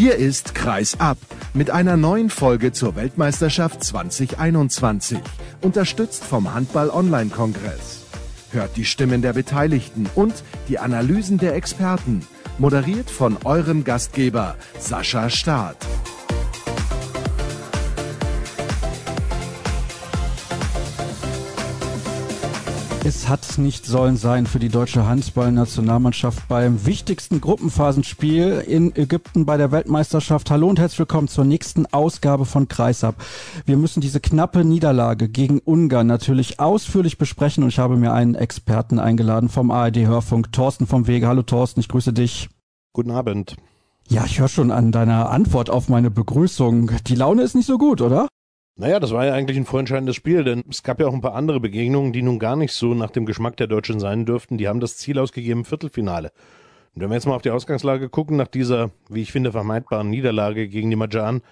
Hier ist Kreis ab mit einer neuen Folge zur Weltmeisterschaft 2021, unterstützt vom Handball-Online-Kongress. Hört die Stimmen der Beteiligten und die Analysen der Experten, moderiert von eurem Gastgeber Sascha Staat. Es hat nicht sollen sein für die deutsche Handballnationalmannschaft beim wichtigsten Gruppenphasenspiel in Ägypten bei der Weltmeisterschaft. Hallo und herzlich willkommen zur nächsten Ausgabe von Kreisab. Wir müssen diese knappe Niederlage gegen Ungarn natürlich ausführlich besprechen und ich habe mir einen Experten eingeladen vom ARD Hörfunk, Thorsten vom Wege. Hallo Thorsten, ich grüße dich. Guten Abend. Ja, ich höre schon an deiner Antwort auf meine Begrüßung. Die Laune ist nicht so gut, oder? Naja, das war ja eigentlich ein vorentscheidendes Spiel, denn es gab ja auch ein paar andere Begegnungen, die nun gar nicht so nach dem Geschmack der Deutschen sein dürften. Die haben das Ziel ausgegeben, Viertelfinale. Und wenn wir jetzt mal auf die Ausgangslage gucken, nach dieser, wie ich finde, vermeidbaren Niederlage gegen die Majan,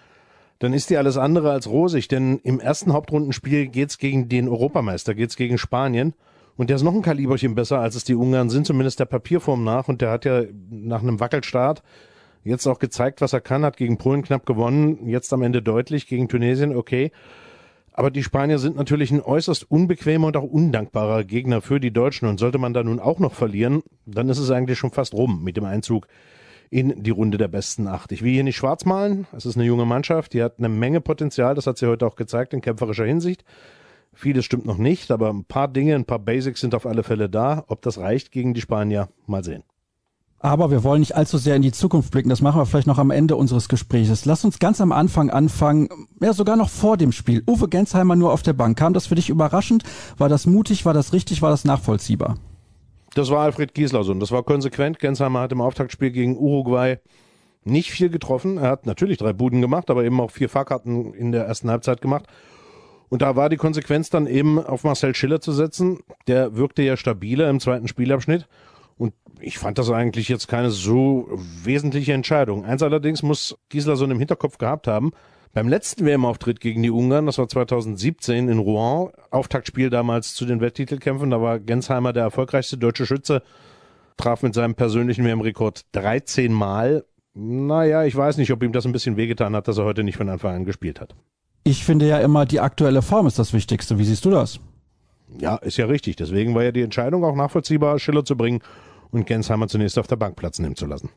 dann ist die alles andere als rosig, denn im ersten Hauptrundenspiel geht's gegen den Europameister, geht's gegen Spanien. Und der ist noch ein Kaliberchen besser, als es die Ungarn sind, zumindest der Papierform nach. Und der hat ja nach einem Wackelstart Jetzt auch gezeigt, was er kann, hat gegen Polen knapp gewonnen, jetzt am Ende deutlich, gegen Tunesien okay. Aber die Spanier sind natürlich ein äußerst unbequemer und auch undankbarer Gegner für die Deutschen. Und sollte man da nun auch noch verlieren, dann ist es eigentlich schon fast rum mit dem Einzug in die Runde der besten acht. Ich will hier nicht schwarz malen. Es ist eine junge Mannschaft, die hat eine Menge Potenzial. Das hat sie heute auch gezeigt in kämpferischer Hinsicht. Vieles stimmt noch nicht, aber ein paar Dinge, ein paar Basics sind auf alle Fälle da. Ob das reicht gegen die Spanier, mal sehen. Aber wir wollen nicht allzu sehr in die Zukunft blicken. Das machen wir vielleicht noch am Ende unseres Gesprächs. Lass uns ganz am Anfang anfangen, ja sogar noch vor dem Spiel. Uwe Gensheimer nur auf der Bank. Kam das für dich überraschend? War das mutig? War das richtig? War das nachvollziehbar? Das war Alfred Gislason. Das war konsequent. Gensheimer hat im Auftaktspiel gegen Uruguay nicht viel getroffen. Er hat natürlich drei Buden gemacht, aber eben auch vier Fahrkarten in der ersten Halbzeit gemacht. Und da war die Konsequenz dann eben auf Marcel Schiller zu setzen. Der wirkte ja stabiler im zweiten Spielabschnitt. Und ich fand das eigentlich jetzt keine so wesentliche Entscheidung. Eins allerdings muss Gisela so im Hinterkopf gehabt haben. Beim letzten WM-Auftritt gegen die Ungarn, das war 2017 in Rouen, Auftaktspiel damals zu den Welttitelkämpfen, da war Gensheimer der erfolgreichste deutsche Schütze, traf mit seinem persönlichen WM-Rekord 13 Mal. Naja, ich weiß nicht, ob ihm das ein bisschen wehgetan hat, dass er heute nicht von Anfang an gespielt hat. Ich finde ja immer, die aktuelle Form ist das Wichtigste. Wie siehst du das? Ja, ist ja richtig. Deswegen war ja die Entscheidung auch nachvollziehbar, Schiller zu bringen und Gensheimer zunächst auf der Bank Platz nehmen zu lassen.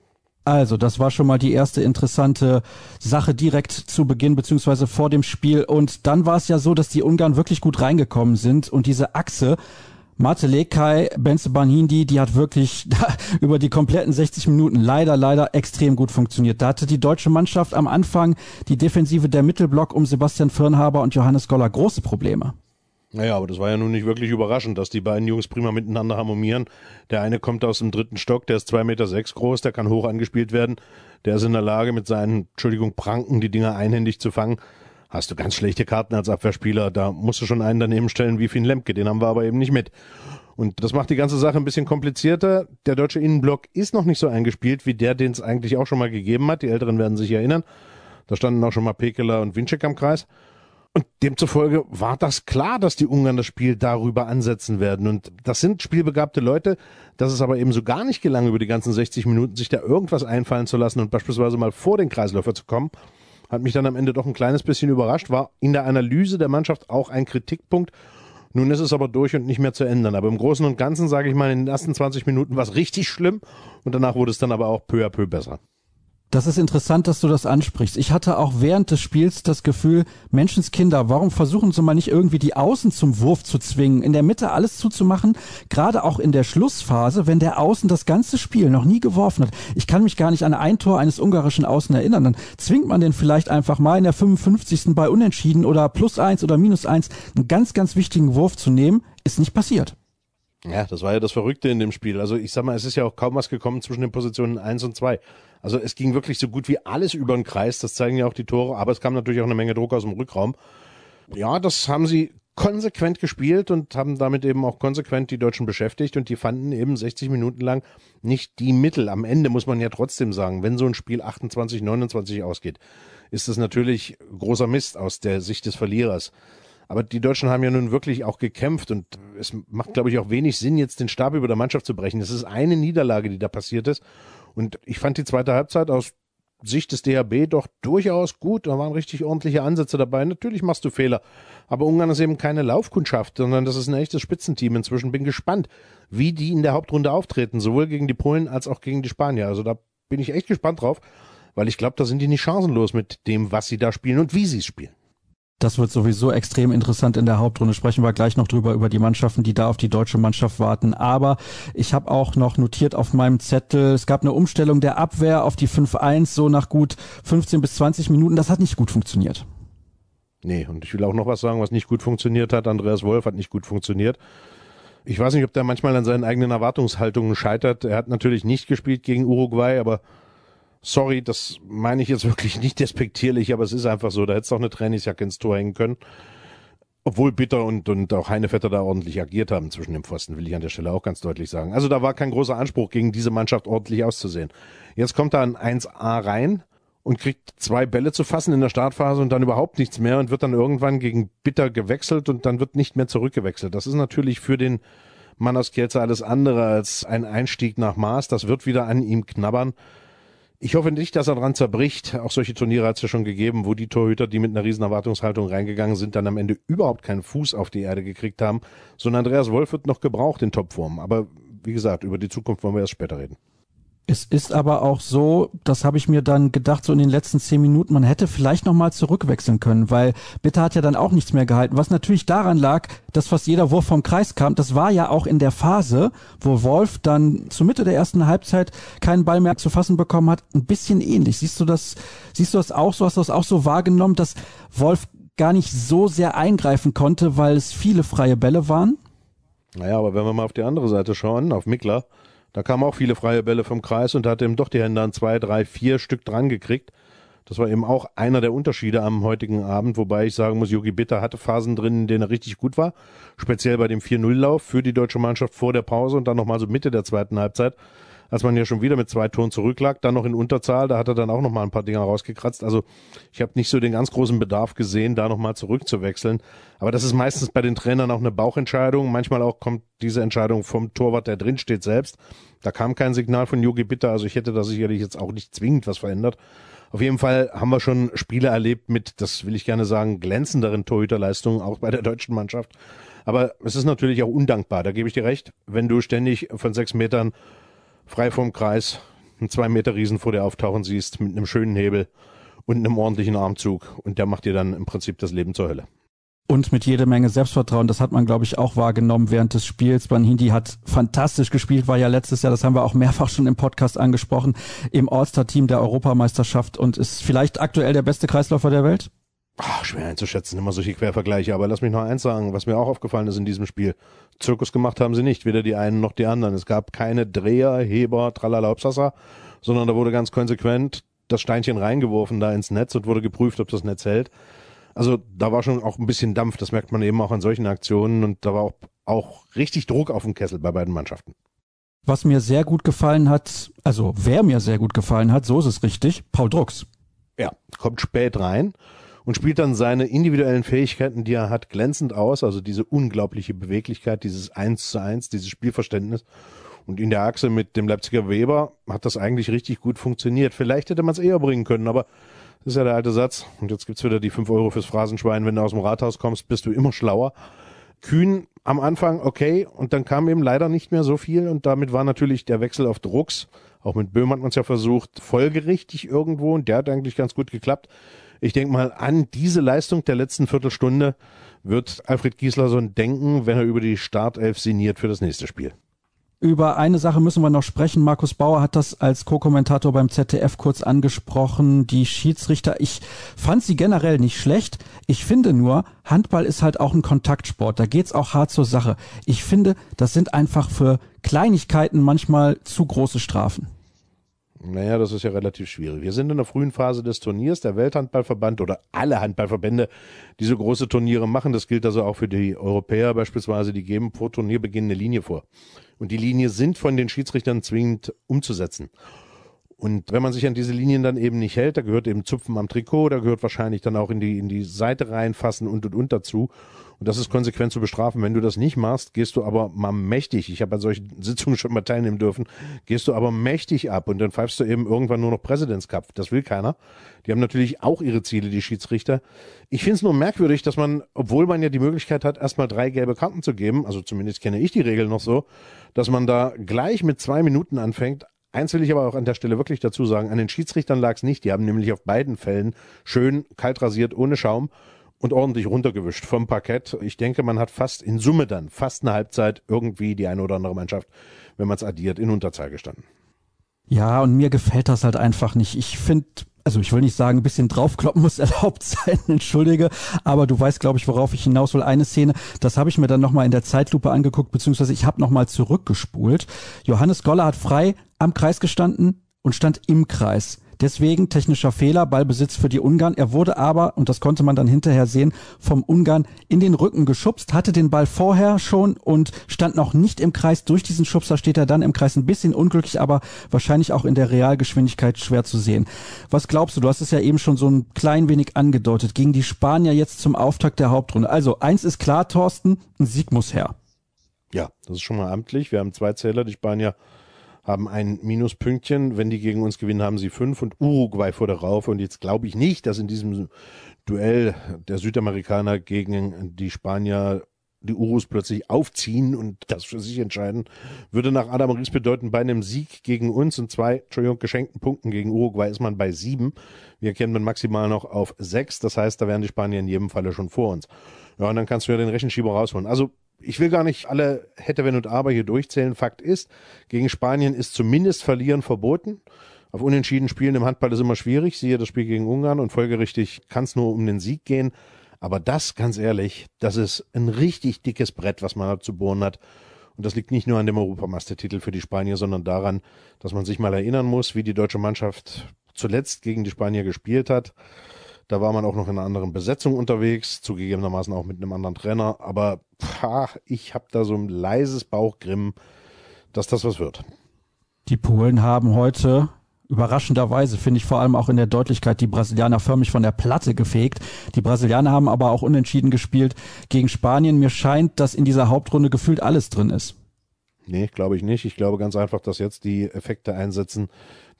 Also, das war schon mal die erste interessante Sache direkt zu Beginn beziehungsweise vor dem Spiel. Und dann war es ja so, dass die Ungarn wirklich gut reingekommen sind und diese Achse Mate Lekai, Benze Banhindi, die hat wirklich über die kompletten 60 Minuten leider, leider extrem gut funktioniert. Da hatte die deutsche Mannschaft am Anfang die Defensive der Mittelblock um Sebastian Firnhaber und Johannes Goller große Probleme. Naja, aber das war ja nun nicht wirklich überraschend, dass die beiden Jungs prima miteinander harmonieren. Der eine kommt aus dem dritten Stock, der ist zwei Meter sechs groß, der kann hoch angespielt werden. Der ist in der Lage, mit seinen, Entschuldigung, Pranken die Dinger einhändig zu fangen. Hast du ganz schlechte Karten als Abwehrspieler, da musst du schon einen daneben stellen wie Finn Lemke, den haben wir aber eben nicht mit. Und das macht die ganze Sache ein bisschen komplizierter. Der deutsche Innenblock ist noch nicht so eingespielt wie der, den es eigentlich auch schon mal gegeben hat. Die Älteren werden sich erinnern. Da standen auch schon mal Pekeler und Winczek am Kreis. Und demzufolge war das klar, dass die Ungarn das Spiel darüber ansetzen werden. Und das sind spielbegabte Leute, dass es aber eben so gar nicht gelang, über die ganzen 60 Minuten sich da irgendwas einfallen zu lassen und beispielsweise mal vor den Kreisläufer zu kommen, hat mich dann am Ende doch ein kleines bisschen überrascht, war in der Analyse der Mannschaft auch ein Kritikpunkt. Nun ist es aber durch und nicht mehr zu ändern. Aber im Großen und Ganzen, sage ich mal, in den ersten 20 Minuten war es richtig schlimm und danach wurde es dann aber auch peu à peu besser. Das ist interessant, dass du das ansprichst. Ich hatte auch während des Spiels das Gefühl, Menschenskinder, warum versuchen sie mal nicht irgendwie die Außen zum Wurf zu zwingen, in der Mitte alles zuzumachen, gerade auch in der Schlussphase, wenn der Außen das ganze Spiel noch nie geworfen hat. Ich kann mich gar nicht an ein Tor eines ungarischen Außen erinnern. Dann zwingt man den vielleicht einfach mal in der 55. bei Unentschieden oder plus eins oder minus eins einen ganz, ganz wichtigen Wurf zu nehmen. Ist nicht passiert. Ja, das war ja das Verrückte in dem Spiel. Also ich sag mal, es ist ja auch kaum was gekommen zwischen den Positionen eins und zwei. Also es ging wirklich so gut wie alles über den Kreis, das zeigen ja auch die Tore, aber es kam natürlich auch eine Menge Druck aus dem Rückraum. Ja, das haben sie konsequent gespielt und haben damit eben auch konsequent die Deutschen beschäftigt und die fanden eben 60 Minuten lang nicht die Mittel. Am Ende muss man ja trotzdem sagen, wenn so ein Spiel 28, 29 ausgeht, ist das natürlich großer Mist aus der Sicht des Verlierers. Aber die Deutschen haben ja nun wirklich auch gekämpft und es macht, glaube ich, auch wenig Sinn, jetzt den Stab über der Mannschaft zu brechen. Es ist eine Niederlage, die da passiert ist. Und ich fand die zweite Halbzeit aus Sicht des DHB doch durchaus gut. Da waren richtig ordentliche Ansätze dabei. Natürlich machst du Fehler. Aber Ungarn ist eben keine Laufkundschaft, sondern das ist ein echtes Spitzenteam. Inzwischen bin gespannt, wie die in der Hauptrunde auftreten, sowohl gegen die Polen als auch gegen die Spanier. Also da bin ich echt gespannt drauf, weil ich glaube, da sind die nicht chancenlos mit dem, was sie da spielen und wie sie es spielen. Das wird sowieso extrem interessant in der Hauptrunde. Sprechen wir gleich noch drüber, über die Mannschaften, die da auf die deutsche Mannschaft warten. Aber ich habe auch noch notiert auf meinem Zettel, es gab eine Umstellung der Abwehr auf die 5-1, so nach gut 15 bis 20 Minuten. Das hat nicht gut funktioniert. Nee, und ich will auch noch was sagen, was nicht gut funktioniert hat. Andreas Wolf hat nicht gut funktioniert. Ich weiß nicht, ob der manchmal an seinen eigenen Erwartungshaltungen scheitert. Er hat natürlich nicht gespielt gegen Uruguay, aber sorry, das meine ich jetzt wirklich nicht despektierlich, aber es ist einfach so, da hätte es auch eine Trainingsjacke ins Tor hängen können. Obwohl Bitter und, und auch Heinevetter da ordentlich agiert haben zwischen dem Pfosten, will ich an der Stelle auch ganz deutlich sagen. Also da war kein großer Anspruch, gegen diese Mannschaft ordentlich auszusehen. Jetzt kommt da ein 1A rein und kriegt zwei Bälle zu fassen in der Startphase und dann überhaupt nichts mehr und wird dann irgendwann gegen Bitter gewechselt und dann wird nicht mehr zurückgewechselt. Das ist natürlich für den Mann aus Kielce alles andere als ein Einstieg nach Maß. Das wird wieder an ihm knabbern. Ich hoffe nicht, dass er dran zerbricht. Auch solche Turniere hat es ja schon gegeben, wo die Torhüter, die mit einer riesen Erwartungshaltung reingegangen sind, dann am Ende überhaupt keinen Fuß auf die Erde gekriegt haben. So ein Andreas Wolf wird noch gebraucht in Topform. Aber wie gesagt, über die Zukunft wollen wir erst später reden. Es ist aber auch so, das habe ich mir dann gedacht, so in den letzten zehn Minuten, man hätte vielleicht nochmal zurückwechseln können, weil Bitter hat ja dann auch nichts mehr gehalten. Was natürlich daran lag, dass fast jeder Wurf vom Kreis kam. Das war ja auch in der Phase, wo Wolf dann zur Mitte der ersten Halbzeit keinen Ball mehr zu fassen bekommen hat, ein bisschen ähnlich. Siehst du das, siehst du das auch so? Hast du das auch so wahrgenommen, dass Wolf gar nicht so sehr eingreifen konnte, weil es viele freie Bälle waren? Naja, aber wenn wir mal auf die andere Seite schauen, auf Mickler, da kamen auch viele freie Bälle vom Kreis und hat eben doch die Hände an zwei, drei, vier Stück dran gekriegt. Das war eben auch einer der Unterschiede am heutigen Abend, wobei ich sagen muss, Yogi Bitter hatte Phasen drin, in denen er richtig gut war. Speziell bei dem 4-0-Lauf für die deutsche Mannschaft vor der Pause und dann nochmal so Mitte der zweiten Halbzeit als man ja schon wieder mit zwei Toren zurücklag, dann noch in Unterzahl, da hat er dann auch noch mal ein paar Dinger rausgekratzt. Also ich habe nicht so den ganz großen Bedarf gesehen, da noch mal zurückzuwechseln. Aber das ist meistens bei den Trainern auch eine Bauchentscheidung. Manchmal auch kommt diese Entscheidung vom Torwart, der drin steht, selbst. Da kam kein Signal von Yogi Bitter, also ich hätte da sicherlich jetzt auch nicht zwingend was verändert. Auf jeden Fall haben wir schon Spiele erlebt mit, das will ich gerne sagen, glänzenderen Torhüterleistungen, auch bei der deutschen Mannschaft. Aber es ist natürlich auch undankbar, da gebe ich dir recht, wenn du ständig von sechs Metern frei vom Kreis, einen zwei Meter Riesen vor dir auftauchen siehst, mit einem schönen Hebel und einem ordentlichen Armzug. Und der macht dir dann im Prinzip das Leben zur Hölle. Und mit jede Menge Selbstvertrauen, das hat man, glaube ich, auch wahrgenommen während des Spiels. Banhindi hat fantastisch gespielt, war ja letztes Jahr, das haben wir auch mehrfach schon im Podcast angesprochen, im All-Star-Team der Europameisterschaft und ist vielleicht aktuell der beste Kreisläufer der Welt? Ach, schwer einzuschätzen, immer solche Quervergleiche. Aber lass mich noch eins sagen, was mir auch aufgefallen ist in diesem Spiel. Zirkus gemacht haben sie nicht, weder die einen noch die anderen. Es gab keine Dreher, Heber, Tralala, Obsassa, sondern da wurde ganz konsequent das Steinchen reingeworfen da ins Netz und wurde geprüft, ob das Netz hält. Also da war schon auch ein bisschen Dampf, das merkt man eben auch an solchen Aktionen und da war auch, auch richtig Druck auf dem Kessel bei beiden Mannschaften. Was mir sehr gut gefallen hat, also wer mir sehr gut gefallen hat, so ist es richtig, Paul Drucks. Ja, kommt spät rein und spielt dann seine individuellen Fähigkeiten, die er hat, glänzend aus. Also diese unglaubliche Beweglichkeit, dieses Eins zu Eins, dieses Spielverständnis. Und in der Achse mit dem Leipziger Weber hat das eigentlich richtig gut funktioniert. Vielleicht hätte man es eher bringen können, aber das ist ja der alte Satz. Und jetzt gibt's wieder die fünf Euro fürs Phrasenschwein. Wenn du aus dem Rathaus kommst, bist du immer schlauer. Kühn am Anfang okay und dann kam eben leider nicht mehr so viel und damit war natürlich der Wechsel auf Drucks, auch mit Böhm hat man es ja versucht, folgerichtig irgendwo und der hat eigentlich ganz gut geklappt. Ich denke mal, an diese Leistung der letzten Viertelstunde wird Alfred Gislason denken, wenn er über die Startelf sinniert für das nächste Spiel. Über eine Sache müssen wir noch sprechen. Markus Bauer hat das als Co-Kommentator beim ZDF kurz angesprochen. Die Schiedsrichter, ich fand sie generell nicht schlecht. Ich finde nur, Handball ist halt auch ein Kontaktsport. Da geht's auch hart zur Sache. Ich finde, das sind einfach für Kleinigkeiten manchmal zu große Strafen. Naja, das ist ja relativ schwierig. Wir sind in der frühen Phase des Turniers. Der Welthandballverband oder alle Handballverbände, die so große Turniere machen, das gilt also auch für die Europäer beispielsweise, die geben vor Turnierbeginn eine Linie vor. Und die Linie sind von den Schiedsrichtern zwingend umzusetzen. Und wenn man sich an diese Linien dann eben nicht hält, da gehört eben Zupfen am Trikot, da gehört wahrscheinlich dann auch in die, in die Seite reinfassen und und und dazu. Und das ist konsequent zu bestrafen. Wenn du das nicht machst, gehst du aber mal mächtig, ich habe an solchen Sitzungen schon mal teilnehmen dürfen, gehst du aber mächtig ab und dann pfeifst du eben irgendwann nur noch Präsidentscup. Das will keiner. Die haben natürlich auch ihre Ziele, die Schiedsrichter. Ich finde es nur merkwürdig, dass man, obwohl man ja die Möglichkeit hat, erstmal drei gelbe Karten zu geben, also zumindest kenne ich die Regel noch so, dass man da gleich mit zwei Minuten anfängt, Eins will ich aber auch an der Stelle wirklich dazu sagen, an den Schiedsrichtern lag es nicht. Die haben nämlich auf beiden Fällen schön kalt rasiert, ohne Schaum und ordentlich runtergewischt vom Parkett. Ich denke, man hat fast in Summe dann, fast eine Halbzeit irgendwie die eine oder andere Mannschaft, wenn man es addiert, in Unterzahl gestanden. Ja, und mir gefällt das halt einfach nicht. Ich finde, also ich will nicht sagen, ein bisschen draufkloppen muss erlaubt sein, entschuldige, aber du weißt, glaube ich, worauf ich hinaus will. Eine Szene, das habe ich mir dann nochmal in der Zeitlupe angeguckt, beziehungsweise ich habe nochmal zurückgespult. Johannes Goller hat frei am Kreis gestanden und stand im Kreis. Deswegen technischer Fehler, Ballbesitz für die Ungarn. Er wurde aber, und das konnte man dann hinterher sehen, vom Ungarn in den Rücken geschubst, hatte den Ball vorher schon und stand noch nicht im Kreis. Durch diesen Schubser steht er dann im Kreis ein bisschen unglücklich, aber wahrscheinlich auch in der Realgeschwindigkeit schwer zu sehen. Was glaubst du? Du hast es ja eben schon so ein klein wenig angedeutet. Gegen die Spanier jetzt zum Auftakt der Hauptrunde. Also eins ist klar, Thorsten, ein Sieg muss her. Ja, das ist schon mal amtlich. Wir haben zwei Zähler, die Spanier haben ein Minuspünktchen. Wenn die gegen uns gewinnen, haben sie fünf und Uruguay vor der Raufe. Und jetzt glaube ich nicht, dass in diesem Duell der Südamerikaner gegen die Spanier die Urus plötzlich aufziehen und das für sich entscheiden, würde nach Adam Ries bedeuten, bei einem Sieg gegen uns und zwei, Entschuldigung, geschenkten Punkten gegen Uruguay ist man bei sieben. Wir man maximal noch auf sechs. Das heißt, da wären die Spanier in jedem Falle schon vor uns. Ja, und dann kannst du ja den Rechenschieber rausholen. Also ich will gar nicht alle hätte, wenn und aber hier durchzählen. Fakt ist, gegen Spanien ist zumindest Verlieren verboten. Auf Unentschieden spielen im Handball ist immer schwierig. Siehe das Spiel gegen Ungarn und folgerichtig kann es nur um den Sieg gehen. Aber das, ganz ehrlich, das ist ein richtig dickes Brett, was man da zu bohren hat. Und das liegt nicht nur an dem Europameistertitel für die Spanier, sondern daran, dass man sich mal erinnern muss, wie die deutsche Mannschaft zuletzt gegen die Spanier gespielt hat. Da war man auch noch in einer anderen Besetzung unterwegs, zugegebenermaßen auch mit einem anderen Trainer. Aber pah, ich habe da so ein leises Bauchgrimm, dass das was wird. Die Polen haben heute überraschenderweise, finde ich vor allem auch in der Deutlichkeit, die Brasilianer förmlich von der Platte gefegt. Die Brasilianer haben aber auch unentschieden gespielt gegen Spanien. Mir scheint, dass in dieser Hauptrunde gefühlt alles drin ist. Nee, glaube ich nicht. Ich glaube ganz einfach, dass jetzt die Effekte einsetzen,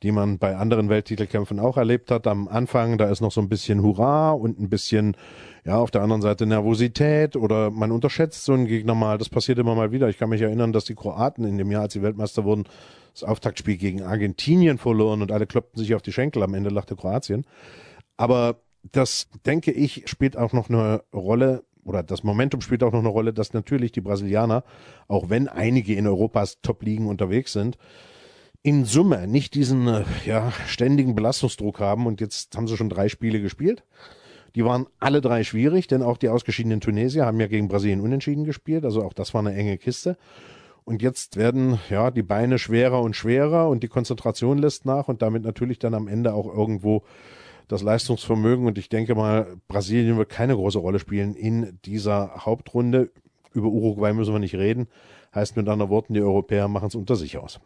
die man bei anderen Welttitelkämpfen auch erlebt hat. Am Anfang, da ist noch so ein bisschen Hurra und ein bisschen, ja, auf der anderen Seite Nervosität oder man unterschätzt so einen Gegner mal. Das passiert immer mal wieder. Ich kann mich erinnern, dass die Kroaten in dem Jahr, als sie Weltmeister wurden, das Auftaktspiel gegen Argentinien verloren und alle kloppten sich auf die Schenkel. Am Ende lachte Kroatien. Aber das, denke ich, spielt auch noch eine Rolle oder das Momentum spielt auch noch eine Rolle, dass natürlich die Brasilianer, auch wenn einige in Europas Top-Ligen unterwegs sind, in Summe nicht diesen äh, ja, ständigen Belastungsdruck haben. Und jetzt haben sie schon drei Spiele gespielt. Die waren alle drei schwierig, denn auch die ausgeschiedenen Tunesier haben ja gegen Brasilien unentschieden gespielt. Also auch das war eine enge Kiste. Und jetzt werden ja die Beine schwerer und schwerer und die Konzentration lässt nach und damit natürlich dann am Ende auch irgendwo das Leistungsvermögen. Und ich denke mal, Brasilien wird keine große Rolle spielen in dieser Hauptrunde. Über Uruguay müssen wir nicht reden. Heißt mit anderen Worten, die Europäer machen es unter sich aus.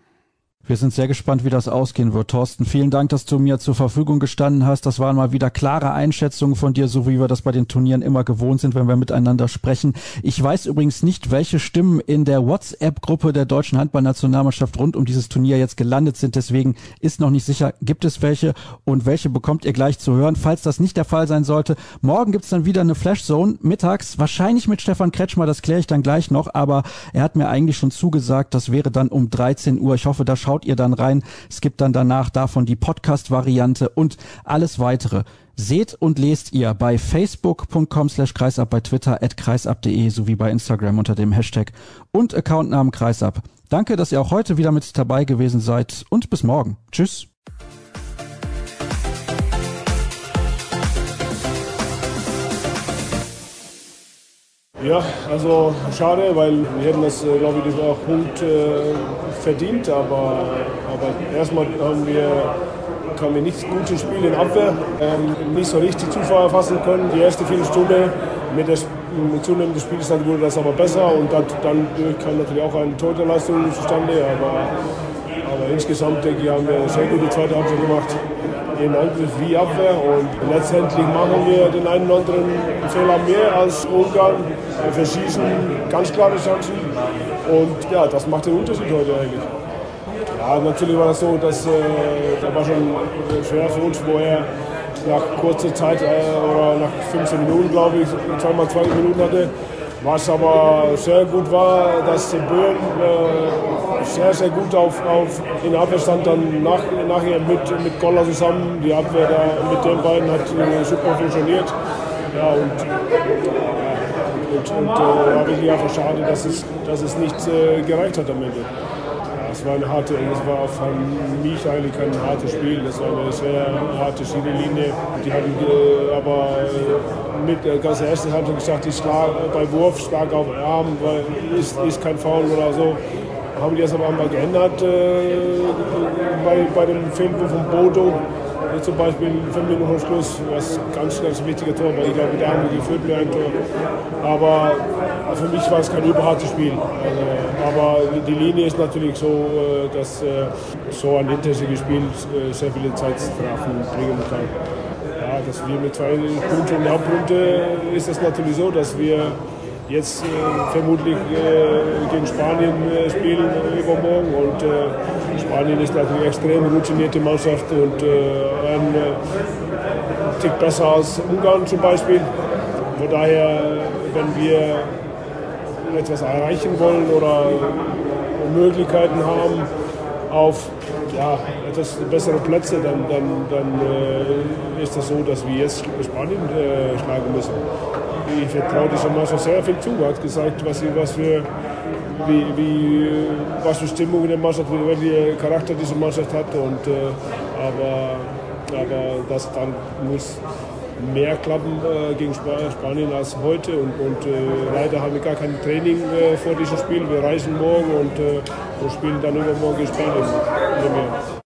Wir sind sehr gespannt, wie das ausgehen wird. Thorsten, vielen Dank, dass du mir zur Verfügung gestanden hast. Das waren mal wieder klare Einschätzungen von dir, so wie wir das bei den Turnieren immer gewohnt sind, wenn wir miteinander sprechen. Ich weiß übrigens nicht, welche Stimmen in der WhatsApp-Gruppe der deutschen Handballnationalmannschaft rund um dieses Turnier jetzt gelandet sind. Deswegen ist noch nicht sicher, gibt es welche und welche bekommt ihr gleich zu hören. Falls das nicht der Fall sein sollte, morgen gibt's dann wieder eine Flashzone mittags, wahrscheinlich mit Stefan Kretschmer, das kläre ich dann gleich noch, aber er hat mir eigentlich schon zugesagt, das wäre dann um 13 Uhr. Ich hoffe, da schaut ihr dann rein. Es gibt dann danach davon die Podcast-Variante und alles weitere. Seht und lest ihr bei facebook.com slash kreisab, bei Twitter at kreisab.de sowie bei Instagram unter dem Hashtag und Accountnamen kreisab. Danke, dass ihr auch heute wieder mit dabei gewesen seid und bis morgen. Tschüss. Ja, also schade, weil wir hätten das, äh, glaube ich, diesen Punkt äh, verdient. Aber, aber erstmal haben wir, haben wir nicht gutes Spiel in Abwehr, ähm, nicht so richtig Zufall fassen können. Die erste Viertelstunde mit der mit zunehmendem Spielstand wurde das aber besser und dann, dann kam natürlich auch eine Torhüterleistung zustande. Aber, aber insgesamt denke ich, haben wir eine sehr gute zweite Halbzeit gemacht. In Angriff wie Abwehr. Und letztendlich machen wir den einen oder anderen Fehler mehr als Ungarn. Wir verschießen ganz klare Chancen. Und ja, das macht den Unterschied heute eigentlich. Ja, natürlich war das so, dass äh, da war schon schwer für uns, wo er nach kurzer Zeit äh, oder nach 15 Minuten, glaube ich, zweimal 20 Minuten hatte. Was aber sehr gut war, dass Böhm äh, sehr, sehr gut auf, auf in Abwehr stand, dann nach, nachher mit, mit Goller zusammen. Die Abwehr da mit den beiden hat super funktioniert. Ja, und, ja, und, und äh, da bin ich einfach schade, dass es, dass es nicht äh, gereicht hat am Ende es war eine harte, es war von mich eigentlich kein hartes Spiel. Das war eine sehr harte Schienenlinie. Die hatten äh, aber äh, mit der ganzen ersten Halbzeit gesagt, ich schlag bei Wurf stark auf den Arm, weil ist, ist kein Foul oder so. Haben die das aber einmal geändert äh, bei, bei dem Fehlwurf von Bodo zum Beispiel fünf Minuten vor Schluss, was ganz, ganz wichtiger Tor, weil ich glaube, da haben wir geführt mit einem Tor. Aber für mich war es kein überhartes Spiel. Also, aber die Linie ist natürlich so, äh, dass äh, so ein intensives Spiel äh, sehr viele Zeitstrafen bringen kann. Ja, dass wir mit zwei Punkten in der Hauptrunde ist es natürlich so, dass wir jetzt vermutlich gegen Spanien spielen übermorgen und Spanien ist natürlich eine extrem routinierte Mannschaft und ein Tick besser als Ungarn zum Beispiel. Von daher, wenn wir etwas erreichen wollen oder Möglichkeiten haben auf ja, etwas bessere Plätze, dann, dann, dann äh, ist das so, dass wir jetzt Spanien äh, schlagen müssen. Ich vertraue dieser Mannschaft sehr viel zu, hat gesagt, was, sie, was, für, wie, wie, was für Stimmung in der Mannschaft, welcher Charakter diese Mannschaft hat. Und, äh, aber, aber das dann muss mehr klappen äh, gegen Spanien als heute. Und, und äh, leider haben wir gar kein Training äh, vor diesem Spiel. Wir reisen morgen und, äh, und spielen dann übermorgen gegen Spanien.